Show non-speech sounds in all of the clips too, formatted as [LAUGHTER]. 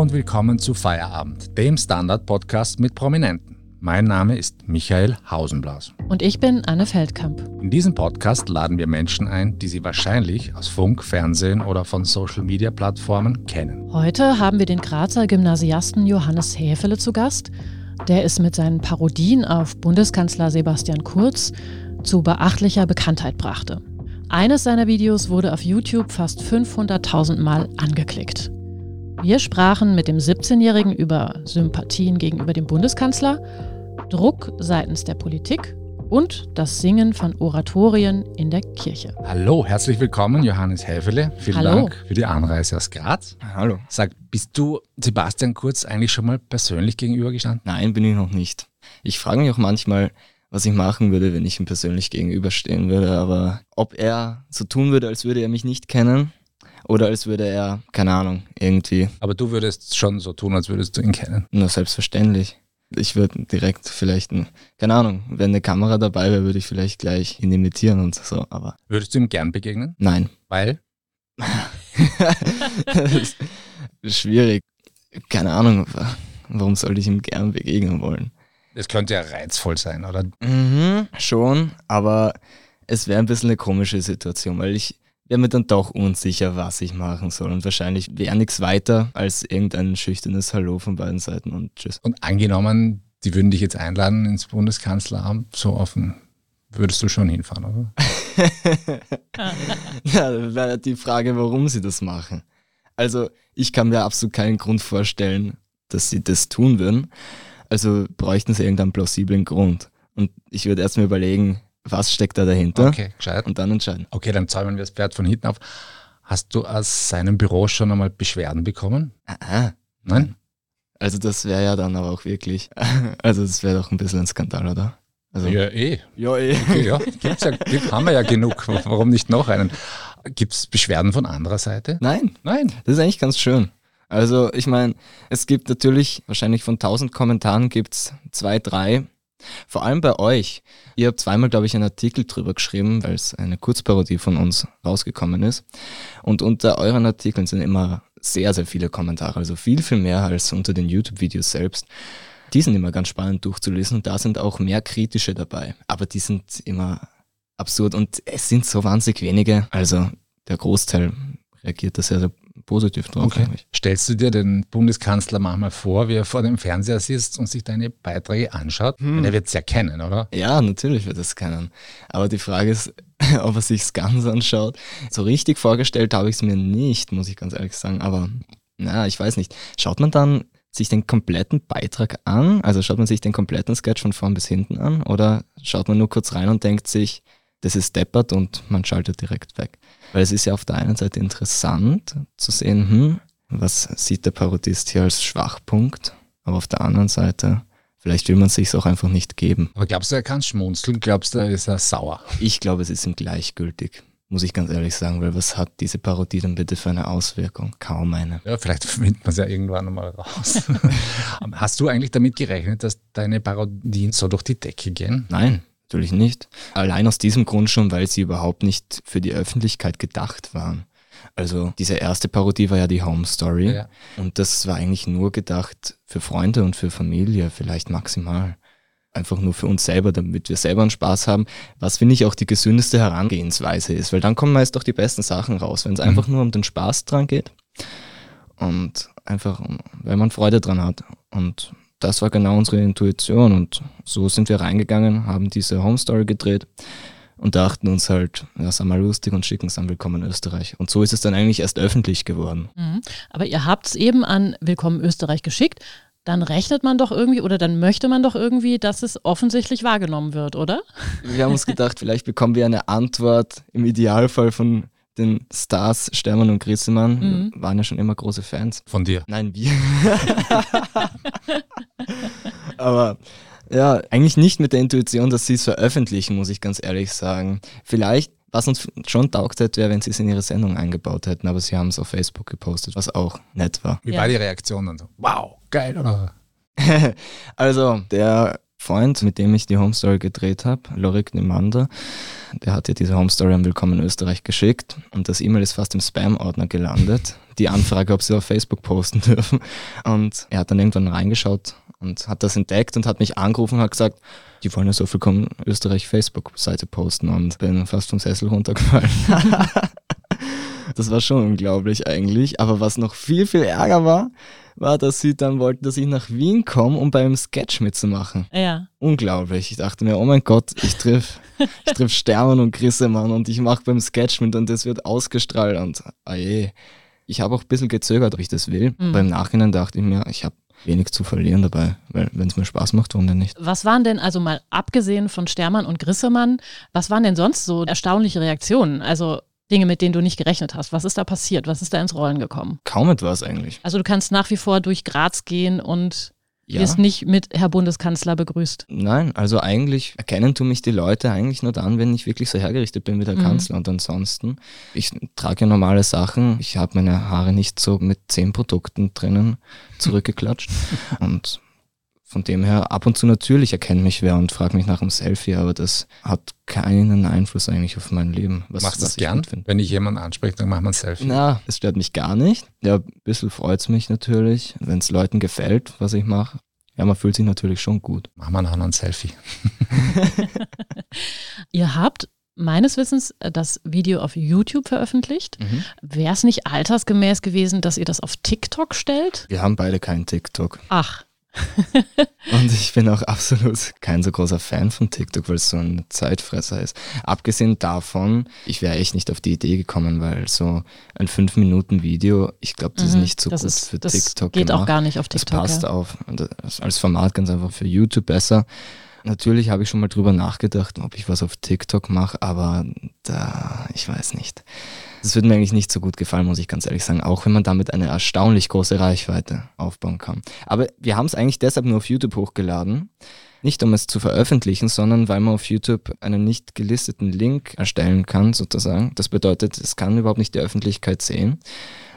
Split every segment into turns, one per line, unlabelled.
Hallo und willkommen zu Feierabend, dem Standard-Podcast mit Prominenten. Mein Name ist Michael Hausenblas.
Und ich bin Anne Feldkamp.
In diesem Podcast laden wir Menschen ein, die Sie wahrscheinlich aus Funk, Fernsehen oder von Social-Media-Plattformen kennen.
Heute haben wir den Grazer Gymnasiasten Johannes Häfele zu Gast. Der es mit seinen Parodien auf Bundeskanzler Sebastian Kurz zu beachtlicher Bekanntheit brachte. Eines seiner Videos wurde auf YouTube fast 500.000 Mal angeklickt. Wir sprachen mit dem 17-Jährigen über Sympathien gegenüber dem Bundeskanzler, Druck seitens der Politik und das Singen von Oratorien in der Kirche.
Hallo, herzlich willkommen, Johannes Häfele. Vielen
Hallo.
Dank für die Anreise aus Graz.
Hallo.
Sag, bist du Sebastian Kurz eigentlich schon mal persönlich gegenübergestanden?
Nein, bin ich noch nicht. Ich frage mich auch manchmal, was ich machen würde, wenn ich ihm persönlich gegenüberstehen würde, aber ob er so tun würde, als würde er mich nicht kennen oder als würde er, keine Ahnung, irgendwie,
Aber du würdest schon so tun, als würdest du ihn kennen.
nur selbstverständlich. Ich würde direkt vielleicht, ein, keine Ahnung, wenn eine Kamera dabei wäre, würde ich vielleicht gleich ihn imitieren und so, aber
Würdest du ihm gern begegnen?
nein.
Weil? [LAUGHS]
das ist schwierig. Keine Ahnung, warum sollte ich ihm gern begegnen wollen?
Es könnte ja reizvoll sein, oder?
Mhm, schon, aber es wäre ein bisschen eine komische Situation, weil ich wäre mir dann doch unsicher, was ich machen soll. Und wahrscheinlich wäre nichts weiter als irgendein schüchternes Hallo von beiden Seiten und tschüss.
Und angenommen, die würden dich jetzt einladen ins Bundeskanzleramt, so offen, würdest du schon hinfahren, oder? [LAUGHS]
ja, da wäre die Frage, warum sie das machen. Also, ich kann mir absolut keinen Grund vorstellen, dass sie das tun würden. Also bräuchten sie irgendeinen plausiblen Grund. Und ich würde erst mal überlegen, was steckt da dahinter
Okay, gescheit.
und dann entscheiden.
Okay, dann zäumen wir das Pferd von hinten auf. Hast du aus seinem Büro schon einmal Beschwerden bekommen?
Aha.
Nein?
Also das wäre ja dann aber auch wirklich, [LAUGHS] also das wäre doch ein bisschen ein Skandal, oder? Also,
Ja, eh.
ja eh.
Okay, ja, [LAUGHS] gibt's ja, gibt, haben wir ja genug. Warum nicht noch einen? Gibt es Beschwerden von anderer Seite?
Nein,
Nein.
das ist eigentlich ganz schön. Also ich meine, es gibt natürlich, wahrscheinlich von 1000 Kommentaren gibt's zwei, drei. Vor allem bei euch. Ihr habt zweimal, glaube ich, einen Artikel drüber geschrieben, weil es eine Kurzparodie von uns rausgekommen ist. Und unter euren Artikeln sind immer sehr, sehr viele Kommentare. Also viel, viel mehr als unter den YouTube-Videos selbst. Die sind immer ganz spannend durchzulesen und da sind auch mehr kritische dabei. Aber die sind immer absurd und es sind so wahnsinnig wenige. Also der Großteil reagiert da sehr, sehr positiv drauf
Okay.
eigentlich.
Stellst du dir den Bundeskanzler manchmal vor, wie er vor dem Fernseher sitzt und sich deine Beiträge anschaut?
Hm.
Er wird es ja kennen, oder?
Ja, natürlich wird es kennen. Aber die Frage ist, [LAUGHS] ob er sich's ganz anschaut. So richtig vorgestellt habe ich es mir nicht, muss ich ganz ehrlich sagen. Aber na, ich weiß nicht. Schaut man dann sich den kompletten Beitrag an? Also schaut man sich den kompletten Sketch von vorn bis hinten an? Oder schaut man nur kurz rein und denkt sich, das ist deppert und man schaltet direkt weg? Weil es ist ja auf der einen Seite interessant zu sehen, hm, was sieht der Parodist hier als Schwachpunkt? Aber auf der anderen Seite, vielleicht will man sich's auch einfach nicht geben.
Aber glaubst du, er kann schmunzeln? Glaubst du, er ist er sauer?
Ich glaube, es ist ihm gleichgültig, muss ich ganz ehrlich sagen, weil was hat diese Parodie denn bitte für eine Auswirkung? Kaum eine.
Ja, vielleicht [LAUGHS] findet man es ja irgendwann einmal raus. [LAUGHS] Hast du eigentlich damit gerechnet, dass deine Parodien so durch die Decke gehen?
Nein, natürlich nicht. Allein aus diesem Grund schon, weil sie überhaupt nicht für die Öffentlichkeit gedacht waren. Also diese erste Parodie war ja die Home Story
Ja.
und das war eigentlich nur gedacht für Freunde und für Familie, vielleicht maximal. Einfach nur für uns selber, damit wir selber einen Spaß haben, was finde ich auch die gesündeste Herangehensweise ist, weil dann kommen meist auch die besten Sachen raus, wenn es einfach nur um den Spaß dran geht und einfach, weil man Freude dran hat. Und das war genau unsere Intuition und so sind wir reingegangen, haben diese Home Story gedreht und dachten uns halt, ja, sei mal lustig und schicken es an Willkommen Österreich. Und so ist es dann eigentlich erst öffentlich geworden.
Mhm. Aber ihr habt es eben an Willkommen Österreich geschickt. Dann rechnet man doch irgendwie oder dann möchte man doch irgendwie, dass es offensichtlich wahrgenommen wird, oder?
Wir haben uns gedacht, vielleicht bekommen wir eine Antwort im Idealfall von den Stars Stermann und Grissemann.
Mhm.
Waren ja schon immer große Fans.
Von dir?
Nein, wir. [LAUGHS] Aber ja, eigentlich nicht mit der Intuition, dass sie es veröffentlichen, muss ich ganz ehrlich sagen. Vielleicht, was uns schon taugt hätte, wäre, wenn sie es in ihre Sendung eingebaut hätten, aber sie haben es auf Facebook gepostet, was auch nett war.
Wie
Ja.
war die Reaktion dann so? Wow, geil, oder? [LAUGHS]
Also, der Freund, mit dem ich die Home Story gedreht habe, Lorik Nemander, der hat ja diese Home Story an Willkommen in Österreich geschickt und das E-Mail ist fast im Spam-Ordner gelandet. Die Anfrage, ob sie auf Facebook posten dürfen. Und er hat dann irgendwann reingeschaut und hat das entdeckt und hat mich angerufen und hat gesagt, die wollen ja so Willkommen in Österreich Facebook-Seite posten und bin fast vom Sessel runtergefallen. [LAUGHS] das war schon unglaublich eigentlich. Aber was noch viel, viel ärger war, war, dass sie dann wollten, dass ich nach Wien komme, um beim Sketch mitzumachen.
Ja.
Unglaublich. Ich dachte mir, oh mein Gott, ich triff, [LAUGHS] ich triff Stermann und Grissemann und ich mache beim Sketch mit und das wird ausgestrahlt und ah je. Ich habe auch ein bisschen gezögert, ob ich das will.
Mhm.
Aber im Nachhinein dachte ich mir, ich habe wenig zu verlieren dabei, weil wenn es mir Spaß macht, warum denn nicht?
Was waren denn, also mal abgesehen von Stermann und Grissemann, was waren denn sonst so erstaunliche Reaktionen? Also Dinge, mit denen du nicht gerechnet hast. Was ist da passiert? Was ist da ins Rollen gekommen?
Kaum etwas eigentlich.
Also du kannst nach wie vor durch Graz gehen und
Ja.
wirst nicht mit Herr Bundeskanzler begrüßt.
Nein, also eigentlich erkennen tun mich die Leute eigentlich nur dann, wenn ich wirklich so hergerichtet bin wie der
Mhm.
Kanzler. Und ansonsten, ich trage ja normale Sachen. Ich habe meine Haare nicht so mit zehn Produkten drinnen [LAUGHS] zurückgeklatscht. und von dem her, ab und zu natürlich erkennt mich wer und fragt mich nach einem Selfie, aber das hat keinen Einfluss eigentlich auf mein Leben. Was,
Machst du das
ich
gern?
finde.
Wenn ich jemanden anspreche, dann machen wir ein Selfie.
Na, es stört mich gar nicht. Ja, ein bisschen freut es mich natürlich, wenn es Leuten gefällt, was ich mache. Ja, man fühlt sich natürlich schon gut.
Machen wir nachher ein Selfie. [LAUGHS]
Ihr habt meines Wissens äh, das Video auf YouTube veröffentlicht.
Mhm.
Wäre es nicht altersgemäß gewesen, dass ihr das auf TikTok stellt?
Wir haben beide keinen TikTok.
Ach, [LAUGHS]
Und ich bin auch absolut kein so großer Fan von TikTok, weil es so ein Zeitfresser ist. Abgesehen davon, ich wäre echt nicht auf die Idee gekommen, weil so ein 5-Minuten-Video, ich glaube, das ist
mhm.
nicht so
das
gut
ist,
für
das
TikTok
geht
gemacht.
auch gar nicht auf
Das
TikTok.
passt
ja.
auf. Das als Format ganz einfach für YouTube besser. Natürlich habe ich schon mal drüber nachgedacht, ob ich was auf TikTok mache, aber da, ich weiß nicht. Das würde mir eigentlich nicht so gut gefallen, muss ich ganz ehrlich sagen, auch wenn man damit eine erstaunlich große Reichweite aufbauen kann. Aber wir haben es eigentlich deshalb nur auf YouTube hochgeladen. Nicht um es zu veröffentlichen, sondern weil man auf YouTube einen nicht gelisteten Link erstellen kann, sozusagen. Das bedeutet, es kann überhaupt nicht die Öffentlichkeit sehen,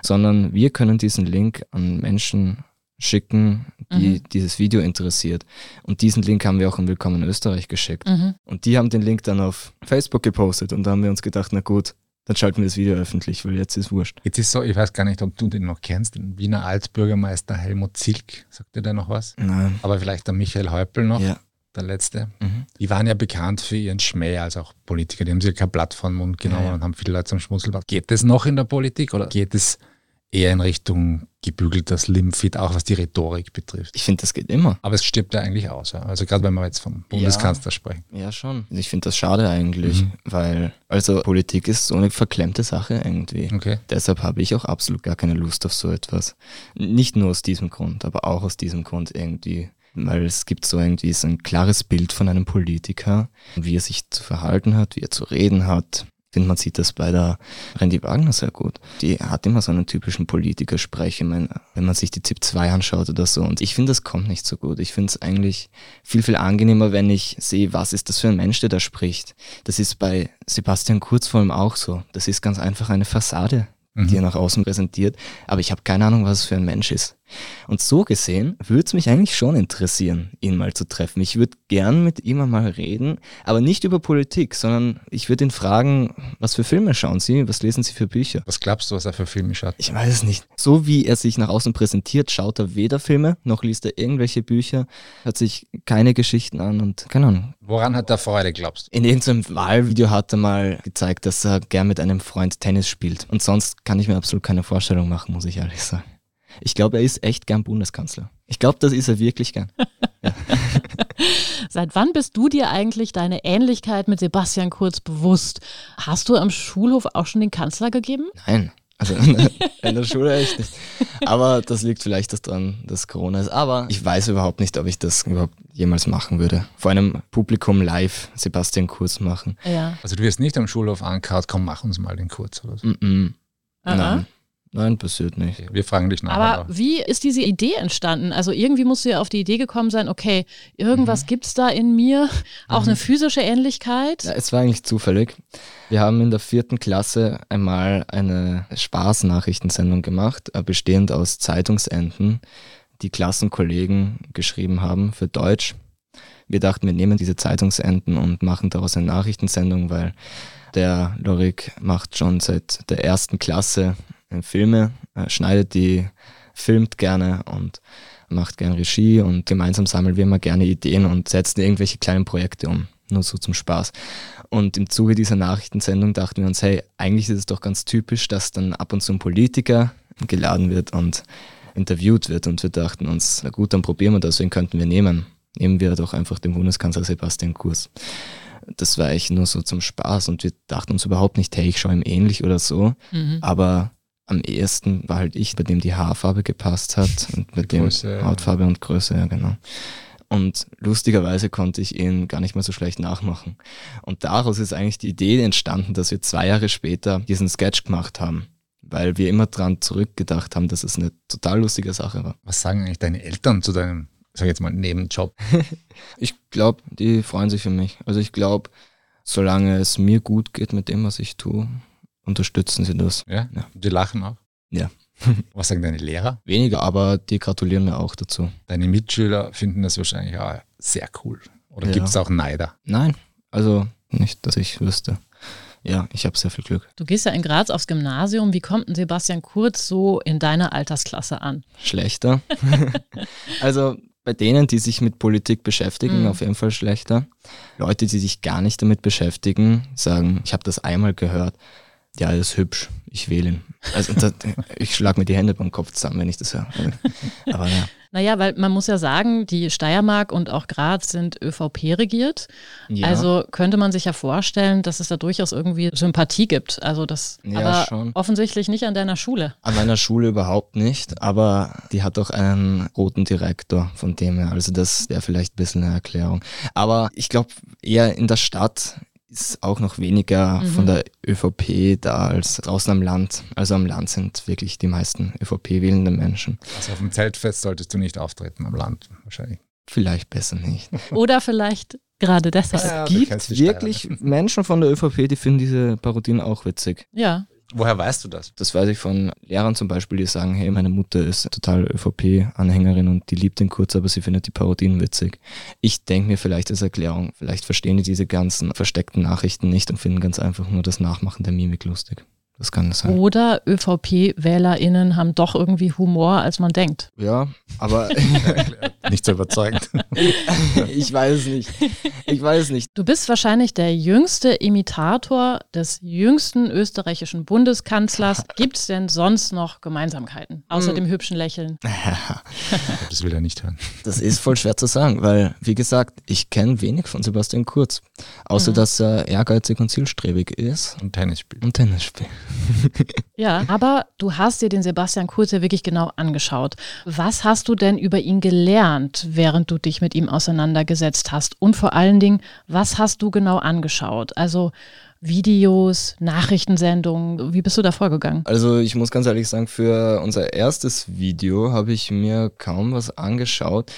sondern wir können diesen Link an Menschen schicken, die
Mhm.
dieses Video interessiert. Und diesen Link haben wir auch in Willkommen in Österreich geschickt.
Mhm.
Und die haben den Link dann auf Facebook gepostet und da haben wir uns gedacht, na gut, dann schalten wir das Video öffentlich, weil jetzt ist wurscht.
Jetzt ist so, ich weiß gar nicht, ob du den noch kennst, den Wiener Altbürgermeister Helmut Zilk. Sagt dir der noch was?
Nein.
Aber vielleicht der Michael Häupl noch,
Ja.
der letzte.
Mhm.
Die waren ja bekannt für ihren Schmäh, also auch Politiker. Die haben sich ja kein Blatt vor den Mund genommen
Ja, ja.
und haben viele Leute zum Schmunzeln gebracht. Geht das noch in der Politik oder geht es eher in Richtung gebügelter Slimfit, auch was die Rhetorik betrifft?
Ich finde, das geht immer.
Aber es stirbt ja eigentlich aus. Ja? Also gerade wenn wir jetzt vom Bundeskanzler sprechen.
Ja, schon. Ich finde das schade eigentlich,
Mhm.
weil, also Politik ist so eine verklemmte Sache irgendwie.
Okay.
Deshalb habe ich auch absolut gar keine Lust auf so etwas. Nicht nur aus diesem Grund, aber auch aus diesem Grund irgendwie. Weil es gibt so irgendwie so ein klares Bild von einem Politiker, wie er sich zu verhalten hat, wie er zu reden hat. Ich finde, man sieht das bei der Randy Wagner sehr gut. Die hat immer so einen typischen Politikersprech. Ich meine, wenn man sich die ZIP 2 anschaut oder so. Und ich finde, das kommt nicht so gut. Ich finde es eigentlich viel, viel angenehmer, wenn ich sehe, was ist das für ein Mensch, der da spricht. Das ist bei Sebastian Kurz vor allem auch so. Das ist ganz einfach eine Fassade, die er
Mhm.
nach außen präsentiert. Aber ich habe keine Ahnung, was es für ein Mensch ist. Und so gesehen würde es mich eigentlich schon interessieren, ihn mal zu treffen. Ich würde gern mit ihm einmal reden, aber nicht über Politik, sondern ich würde ihn fragen, was für Filme schauen Sie, was lesen Sie für Bücher?
Was glaubst du, was er für Filme schaut?
Ich weiß es nicht. So wie er sich nach außen präsentiert, schaut er weder Filme, noch liest er irgendwelche Bücher, hört sich keine Geschichten an und keine Ahnung.
Woran hat er Freude, glaubst du?
In irgendeinem Wahlvideo hat er mal gezeigt, dass er gern mit einem Freund Tennis spielt. Und sonst kann ich mir absolut keine Vorstellung machen, muss ich ehrlich sagen. Ich glaube, er ist echt gern Bundeskanzler. Ich glaube, das ist er wirklich gern. [LAUGHS]
Seit wann bist du dir eigentlich deine Ähnlichkeit mit Sebastian Kurz bewusst? Hast du am Schulhof auch schon den Kanzler gegeben?
Nein. Also [LAUGHS] [LAUGHS] in der Schule echt nicht. Aber das liegt vielleicht daran, dass Corona ist. Aber ich weiß überhaupt nicht, ob ich das überhaupt jemals machen würde. Vor einem Publikum live Sebastian Kurz machen.
Ja.
Also du wirst nicht am Schulhof angehauen, komm, mach uns mal den kurz oder so.
Mm -mm.
Aha.
Nein. Nein, passiert nicht.
Okay, Wir fragen dich nachher.
Aber
noch.
wie ist diese Idee entstanden? Also irgendwie musst du ja auf die Idee gekommen sein, okay, irgendwas gibt's da in mir, auch eine physische Ähnlichkeit.
Ja, es war eigentlich zufällig. Wir haben in der vierten Klasse einmal eine Spaßnachrichtensendung gemacht, äh, bestehend aus Zeitungsenden, die Klassenkollegen geschrieben haben für Deutsch. Wir dachten, wir nehmen diese Zeitungsenden und machen daraus eine Nachrichtensendung, weil der Lorik macht schon seit der ersten Klasse äh, Filme, schneidet die, filmt gerne und macht gerne Regie und gemeinsam sammeln wir immer gerne Ideen und setzen irgendwelche kleinen Projekte um. Nur so zum Spaß. Und im Zuge dieser Nachrichtensendung dachten wir uns, hey, eigentlich ist es doch ganz typisch, dass dann ab und zu ein Politiker geladen wird und interviewt wird. Und wir dachten uns, na gut, dann probieren wir das, wen könnten wir nehmen? Nehmen wir doch einfach den Bundeskanzler Sebastian Kurz. Das war eigentlich nur so zum Spaß und wir dachten uns überhaupt nicht, hey, ich schaue ihm ähnlich oder so. Mhm. Aber am ehesten war halt ich, bei dem die Haarfarbe gepasst hat [LAUGHS] und bei dem Größe, Hautfarbe und Größe, ja genau. Und lustigerweise konnte ich ihn gar nicht mehr so schlecht nachmachen. Und daraus ist eigentlich die Idee entstanden, dass wir zwei Jahre später diesen Sketch gemacht haben. Weil wir immer dran zurückgedacht haben, dass es eine total lustige Sache war.
Was sagen eigentlich deine Eltern zu deinem, sag ich jetzt mal, Nebenjob? [LAUGHS]
ich glaube, die freuen sich für mich. Also ich glaube, solange es mir gut geht mit dem, was ich tue, unterstützen sie das.
Ja? ja. Die lachen auch?
Ja. [LAUGHS]
Was sagen deine Lehrer?
Weniger, aber die gratulieren mir auch dazu.
Deine Mitschüler finden das wahrscheinlich auch sehr cool. Oder ja. gibt es auch Neider?
Nein, also nicht, dass ich wüsste. Ja, ich habe sehr viel Glück.
Du gehst ja in Graz aufs Gymnasium. Wie kommt denn Sebastian Kurz so in deiner Altersklasse an?
Schlechter. [LAUGHS] also bei denen, die sich mit Politik beschäftigen, mhm. auf jeden Fall schlechter. Leute, die sich gar nicht damit beschäftigen, sagen, ich habe das einmal gehört, ja, er ist hübsch, ich wähle ihn. Also das, ich schlage mir die Hände beim Kopf zusammen, wenn ich das höre.
Aber ja. Naja, weil man muss ja sagen, die Steiermark und auch Graz sind ÖVP regiert. Ja. Also könnte man sich ja vorstellen, dass es da durchaus irgendwie Sympathie gibt. Also das ja, aber schon. offensichtlich nicht an deiner Schule.
An meiner Schule überhaupt nicht, aber die hat auch einen roten Direktor von dem her. Also das wäre vielleicht ein bisschen eine Erklärung. Aber ich glaube, eher in der Stadt ist auch noch weniger mhm. von der ÖVP da als draußen am Land. Also am Land sind wirklich die meisten ÖVP-wählenden Menschen.
Also auf dem Zeltfest solltest du nicht auftreten am Land wahrscheinlich.
Vielleicht besser nicht. [LAUGHS]
Oder vielleicht gerade deshalb.
Ja, es gibt wirklich Menschen von der ÖVP, die finden diese Parodien auch witzig.
Ja.
Woher weißt du das?
Das weiß ich von Lehrern zum Beispiel, die sagen, hey, meine Mutter ist total ÖVP-Anhängerin und die liebt den Kurz, aber sie findet die Parodien witzig. Ich denke mir vielleicht als Erklärung, vielleicht verstehen die diese ganzen versteckten Nachrichten nicht und finden ganz einfach nur das Nachmachen der Mimik lustig. Das kann das sein.
Oder ÖVP-WählerInnen haben doch irgendwie Humor, als man denkt.
Ja, aber [LAUGHS]
nicht so überzeugend. [LAUGHS]
ich weiß es nicht. Ich weiß es nicht.
Du bist wahrscheinlich der jüngste Imitator des jüngsten österreichischen Bundeskanzlers. [LAUGHS] Gibt es denn sonst noch Gemeinsamkeiten, außer hm. dem hübschen Lächeln?
das will er nicht hören.
Das ist voll schwer zu sagen, weil, wie gesagt, ich kenne wenig von Sebastian Kurz. Außer, mhm. dass er ehrgeizig und zielstrebig ist.
Und Tennis spielt.
Und Tennis spielt. [LAUGHS]
ja, aber du hast dir den Sebastian Kurz ja wirklich genau angeschaut. Was hast du denn über ihn gelernt, während du dich mit ihm auseinandergesetzt hast? Und vor allen Dingen, was hast du genau angeschaut? Also Videos, Nachrichtensendungen, wie bist du da vorgegangen?
Also ich muss ganz ehrlich sagen, für unser erstes Video habe ich mir kaum was angeschaut,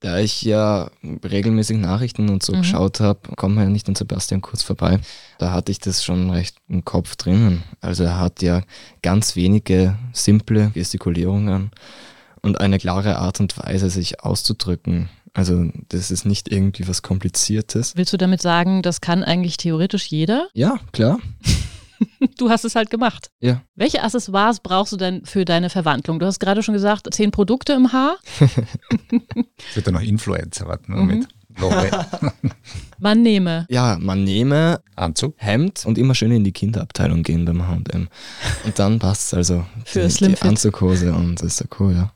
da ich ja regelmäßig Nachrichten und so mhm. geschaut habe, kommt man ja nicht an Sebastian Kurz vorbei. Da hatte ich das schon recht im Kopf drinnen. Also er hat ja ganz wenige simple Gestikulierungen und eine klare Art und Weise, sich auszudrücken. Also das ist nicht irgendwie was Kompliziertes.
Willst du damit sagen, das kann eigentlich theoretisch jeder?
Ja, klar. [LAUGHS] [LAUGHS]
du hast es halt gemacht.
Ja.
Welche Accessoires brauchst du denn für deine Verwandlung? Du hast gerade schon gesagt, zehn Produkte im Haar. [LAUGHS]
Wird da noch Influencer warten mhm. mit. [LAUGHS]
man nehme.
Ja, man nehme
Anzug,
Hemd und immer schön in die Kinderabteilung gehen beim H&M. Und dann passt es also.
Für die, die
Anzughose und das Sakko, ja.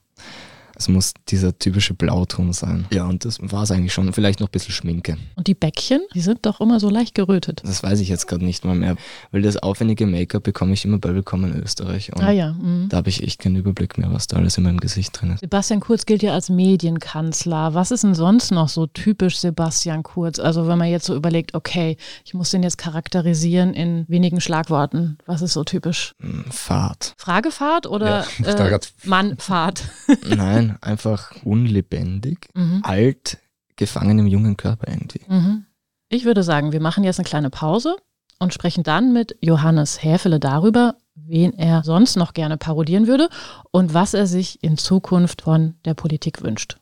Es muss dieser typische Blauton sein. Ja, und das war es eigentlich schon. Vielleicht noch ein bisschen Schminke.
Und die Bäckchen, die sind doch immer so leicht gerötet.
Das weiß ich jetzt gerade nicht mal mehr, weil das aufwendige Make-up bekomme ich immer bei Willkommen in Österreich. Und
ah ja. Mhm.
Da habe ich echt keinen Überblick mehr, was da alles in meinem Gesicht drin ist.
Sebastian Kurz gilt ja als Medienkanzler. Was ist denn sonst noch so typisch Sebastian Kurz? Also wenn man jetzt so überlegt, okay, ich muss den jetzt charakterisieren in wenigen Schlagworten. Was ist so typisch?
Hm, Fahrt.
Fragefahrt oder ja, äh, Mannfahrt?
Nein, Nein, einfach unlebendig, mhm. alt, gefangen im jungen Körper irgendwie.
Mhm. Ich würde sagen, wir machen jetzt eine kleine Pause und sprechen dann mit Johannes Häfele darüber, wen er sonst noch gerne parodieren würde und was er sich in Zukunft von der Politik wünscht.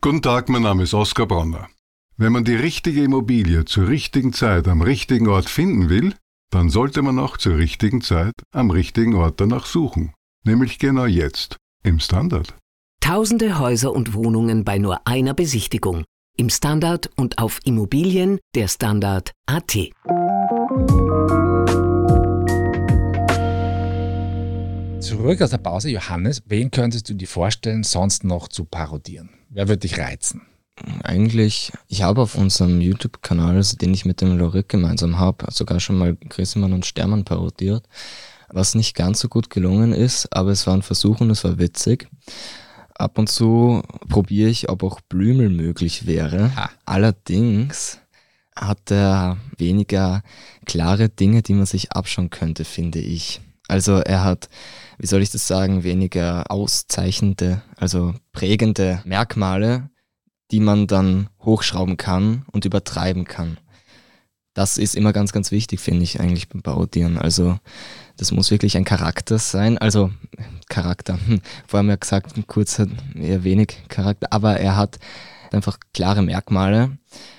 Guten Tag, mein Name ist Oskar Bronner. Wenn man die richtige Immobilie zur richtigen Zeit am richtigen Ort finden will, dann sollte man auch zur richtigen Zeit am richtigen Ort danach suchen. Nämlich genau jetzt, im Standard.
Tausende Häuser und Wohnungen bei nur einer Besichtigung. Im Standard und auf Immobilien der Standard AT.
Zurück aus der Pause, Johannes, wen könntest du dir vorstellen, sonst noch zu parodieren? Wer würde dich reizen?
Eigentlich, ich habe auf unserem YouTube-Kanal, also den ich mit dem Lorik gemeinsam habe, sogar schon mal Grissemann und Stermann parodiert, was nicht ganz so gut gelungen ist, aber es war ein Versuch und es war witzig. Ab und zu probiere ich, ob auch Blümel möglich wäre.
Ha.
Allerdings hat er weniger klare Dinge, die man sich abschauen könnte, finde ich. Also er hat, wie soll ich das sagen, weniger auszeichnende, also prägende Merkmale, die man dann hochschrauben kann und übertreiben kann. Das ist immer ganz, ganz wichtig, finde ich eigentlich beim Parodieren. Also das muss wirklich ein Charakter sein. Also Charakter, hm, vorher haben wir gesagt, kurz hat eher wenig Charakter, aber er hat einfach klare Merkmale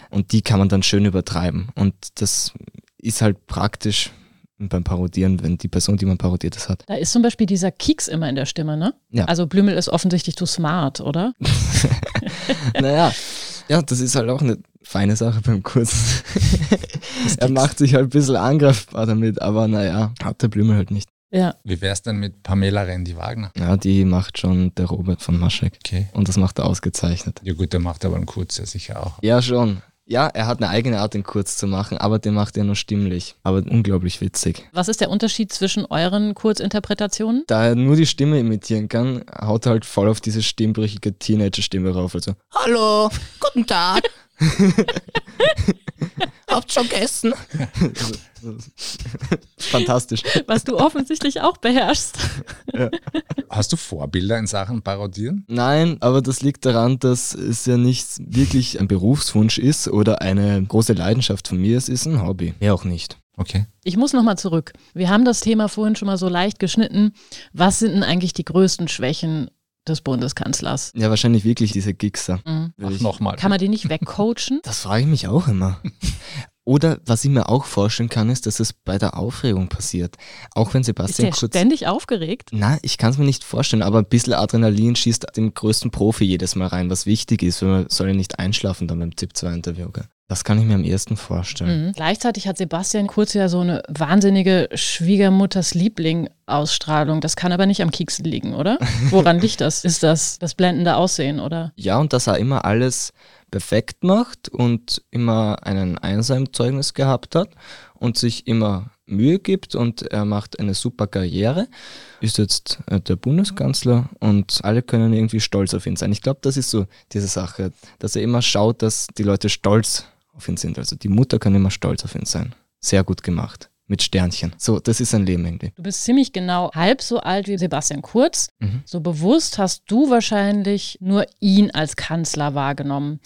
und die kann man dann schön übertreiben. Und das ist halt praktisch beim Parodieren, wenn die Person, die man parodiert, das hat.
Da ist zum Beispiel dieser Kieks immer in der Stimme, ne?
Ja.
Also Blümel ist offensichtlich zu smart, oder? [LAUGHS]
naja, ja, das ist halt auch eine feine Sache beim Kurz. [LAUGHS] er macht sich halt ein bisschen angreifbar damit, aber naja, hat der Blümel halt nicht.
Ja.
Wie wär's denn mit Pamela Rendi-Wagner?
Ja, die macht schon der Robert von Maschek.
Okay.
Und das macht er ausgezeichnet.
Ja gut, der macht aber einen Kurz ja sicher auch.
Ja, schon. Ja, er hat eine eigene Art, den Kurz zu machen, aber den macht er nur stimmlich. Aber unglaublich witzig.
Was ist der Unterschied zwischen euren Kurzinterpretationen?
Da er nur die Stimme imitieren kann, haut er halt voll auf diese stimmbrüchige Teenager-Stimme rauf. Also, Hallo, guten Tag. [LAUGHS] Habt schon gegessen? Fantastisch.
Was du offensichtlich auch beherrschst.
Hast du Vorbilder in Sachen Parodieren?
Nein, aber das liegt daran, dass es ja nicht wirklich ein Berufswunsch ist oder eine große Leidenschaft von mir. Es ist ein Hobby. Mehr auch nicht.
Okay.
Ich muss nochmal zurück. Wir haben das Thema vorhin schon mal so leicht geschnitten. Was sind denn eigentlich die größten Schwächen des Bundeskanzlers?
Ja, wahrscheinlich wirklich diese Gigster.
Mhm.
Ach, nochmal.
Kann man die nicht wegcoachen?
Das frage ich mich auch immer. [LAUGHS] Oder was ich mir auch vorstellen kann, ist, dass es bei der Aufregung passiert. Auch wenn
Ist
Sebastian
der
Kurz.
ständig aufgeregt?
Na, ich kann es mir nicht vorstellen, aber ein bisschen Adrenalin schießt dem größten Profi jedes Mal rein, was wichtig ist, weil man soll ja nicht einschlafen dann beim ZIP-2-Interview. gell? Das kann ich mir am ehesten vorstellen.
Mhm. Gleichzeitig hat Sebastian Kurz ja so eine wahnsinnige Schwiegermutters Liebling-Ausstrahlung. Das kann aber nicht am Kieksen liegen, oder? Woran [LAUGHS] liegt das? Ist das das blendende Aussehen, oder?
Ja, und dass er immer alles perfekt macht und immer einen Einser-Zeugnis gehabt hat und sich immer Mühe gibt und er macht eine super Karriere, ist jetzt äh, der Bundeskanzler und alle können irgendwie stolz auf ihn sein. Ich glaube, das ist so diese Sache, dass er immer schaut, dass die Leute stolz auf ihn sind. Also die Mutter kann immer stolz auf ihn sein. Sehr gut gemacht. Mit Sternchen. So, das ist sein Leben irgendwie.
Du bist ziemlich genau halb so alt wie Sebastian Kurz.
Mhm.
So bewusst hast du wahrscheinlich nur ihn als Kanzler wahrgenommen.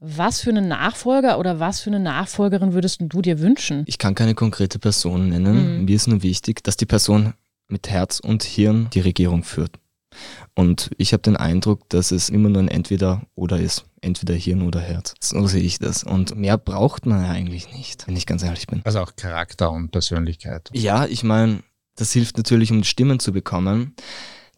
Was für einen Nachfolger oder was für eine Nachfolgerin würdest du dir wünschen?
Ich kann keine konkrete Person nennen.
Mhm.
Mir ist nur wichtig, dass die Person mit Herz und Hirn die Regierung führt. Und ich habe den Eindruck, dass es immer nur ein Entweder-Oder ist. Entweder Hirn oder Herz. So sehe ich das. Und mehr braucht man ja eigentlich nicht, wenn ich ganz ehrlich bin.
Also auch Charakter und Persönlichkeit.
Ja, ich meine, das hilft natürlich, um Stimmen zu bekommen.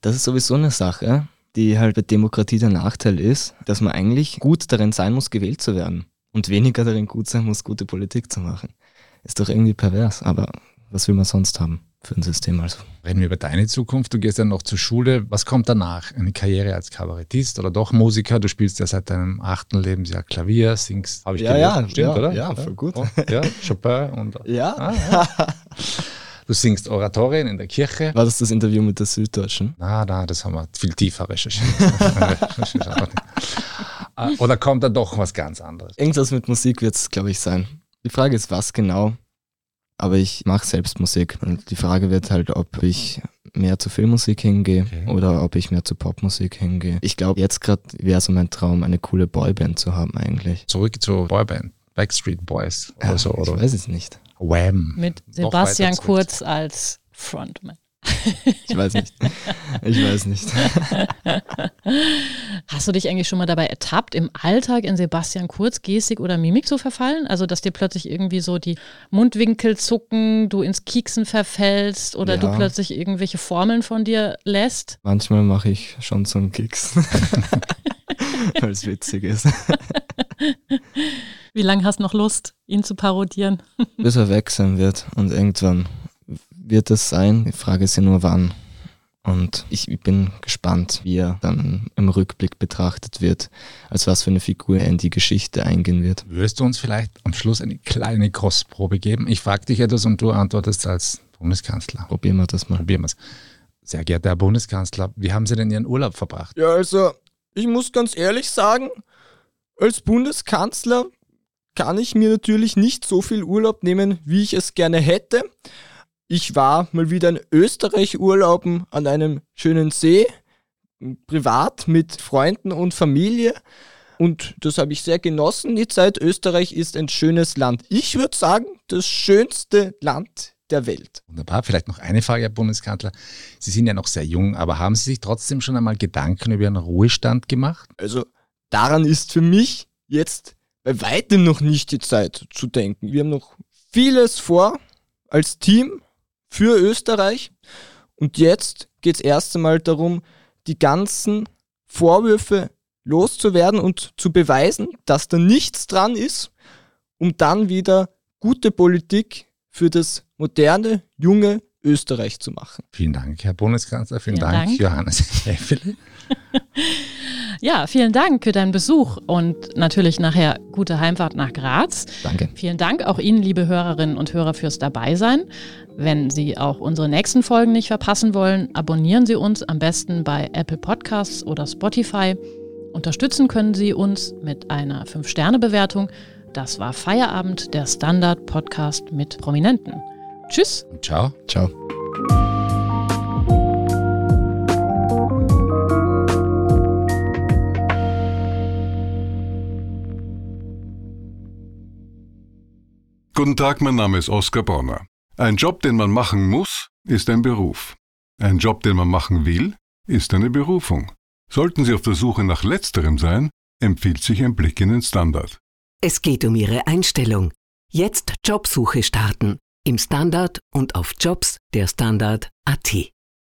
Das ist sowieso eine Sache, die halt bei Demokratie der Nachteil ist, dass man eigentlich gut darin sein muss, gewählt zu werden. Und weniger darin gut sein muss, gute Politik zu machen. Ist doch irgendwie pervers, aber was will man sonst haben für ein System also?
Reden wir über deine Zukunft. Du gehst ja noch zur Schule. Was kommt danach? Eine Karriere als Kabarettist oder doch Musiker? Du spielst ja seit deinem achten Lebensjahr Klavier, singst. Habe ich
Ja,
gelesen.
ja,
Stimmt,
ja,
oder?
ja, voll gut.
Und, ja, Chopin und.
Ja.
Ah, ja. Du singst Oratorien in der Kirche.
War das das Interview mit der Süddeutschen?
Na, na, das haben wir viel tiefer recherchiert. Ah, [LAUGHS] Oder kommt da doch was ganz anderes?
Irgendwas mit Musik wird es, glaube ich, sein. Die Frage ist, was genau. Aber ich mache selbst Musik. Und die Frage wird halt, ob ich mehr zu Filmmusik hingehe
Okay.
oder ob ich mehr zu Popmusik hingehe. Ich glaube, jetzt gerade wäre so mein Traum, eine coole Boyband zu haben eigentlich.
Zurück zur Boyband. Backstreet Boys oder so.
ich
Oder
weiß es nicht.
Wham.
Mit Sebastian. Kurz als Frontman.
Ich weiß nicht. Ich weiß nicht.
Hast du dich eigentlich schon mal dabei ertappt, im Alltag in Sebastian Kurz Gestik oder Mimik zu verfallen? Also, dass dir plötzlich irgendwie so die Mundwinkel zucken, du ins Kieksen verfällst oder ja. du plötzlich irgendwelche Formeln von dir lässt?
Manchmal mache ich schon so einen Keks. [LAUGHS] Weil es witzig ist.
Wie lange hast du noch Lust, ihn zu parodieren?
Bis er weg sein wird und irgendwann wird es sein. Die Frage ist ja nur wann. Und ich bin gespannt, wie er dann im Rückblick betrachtet wird, als was für eine Figur er in die Geschichte eingehen wird.
Würdest du uns vielleicht am Schluss eine kleine Kostprobe geben? Ich frage dich etwas und du antwortest als Bundeskanzler.
Probieren wir das mal.
Probieren wir es. Sehr geehrter Herr Bundeskanzler, wie haben Sie denn Ihren Urlaub verbracht?
Ja, also, ich muss ganz ehrlich sagen, als Bundeskanzler kann ich mir natürlich nicht so viel Urlaub nehmen, wie ich es gerne hätte. Ich war mal wieder in Österreich urlauben an einem schönen See, privat mit Freunden und Familie. Und das habe ich sehr genossen, die Zeit. Österreich ist ein schönes Land. Ich würde sagen, das schönste Land der Welt.
Wunderbar. Vielleicht noch eine Frage, Herr Bundeskanzler. Sie sind ja noch sehr jung, aber haben Sie sich trotzdem schon einmal Gedanken über Ihren Ruhestand gemacht?
Also daran ist für mich jetzt bei weitem noch nicht die Zeit zu denken. Wir haben noch vieles vor als Team für Österreich. Und jetzt geht es erst einmal darum, die ganzen Vorwürfe loszuwerden und zu beweisen, dass da nichts dran ist, um dann wieder gute Politik für das moderne, junge Österreich zu machen.
Vielen Dank, Herr Bundeskanzler. Vielen, vielen Dank, Dank, Johannes [LAUGHS] Häfele. [LAUGHS]
ja, vielen Dank für deinen Besuch und natürlich nachher gute Heimfahrt nach Graz.
Danke.
Vielen Dank auch Ihnen, liebe Hörerinnen und Hörer, fürs Dabeisein. Wenn Sie auch unsere nächsten Folgen nicht verpassen wollen, abonnieren Sie uns am besten bei Apple Podcasts oder Spotify. Unterstützen können Sie uns mit einer 5-Sterne-Bewertung. Das war Feierabend, der Standard-Podcast mit Prominenten. Tschüss.
Ciao.
Ciao.
Guten Tag, mein Name ist Oskar Bonner. Ein Job, den man machen muss, ist ein Beruf. Ein Job, den man machen will, ist eine Berufung. Sollten Sie auf der Suche nach letzterem sein, empfiehlt sich ein Blick in den Standard.
Es geht um Ihre Einstellung. Jetzt Jobsuche starten. Im Standard und auf Jobs der Standard.at.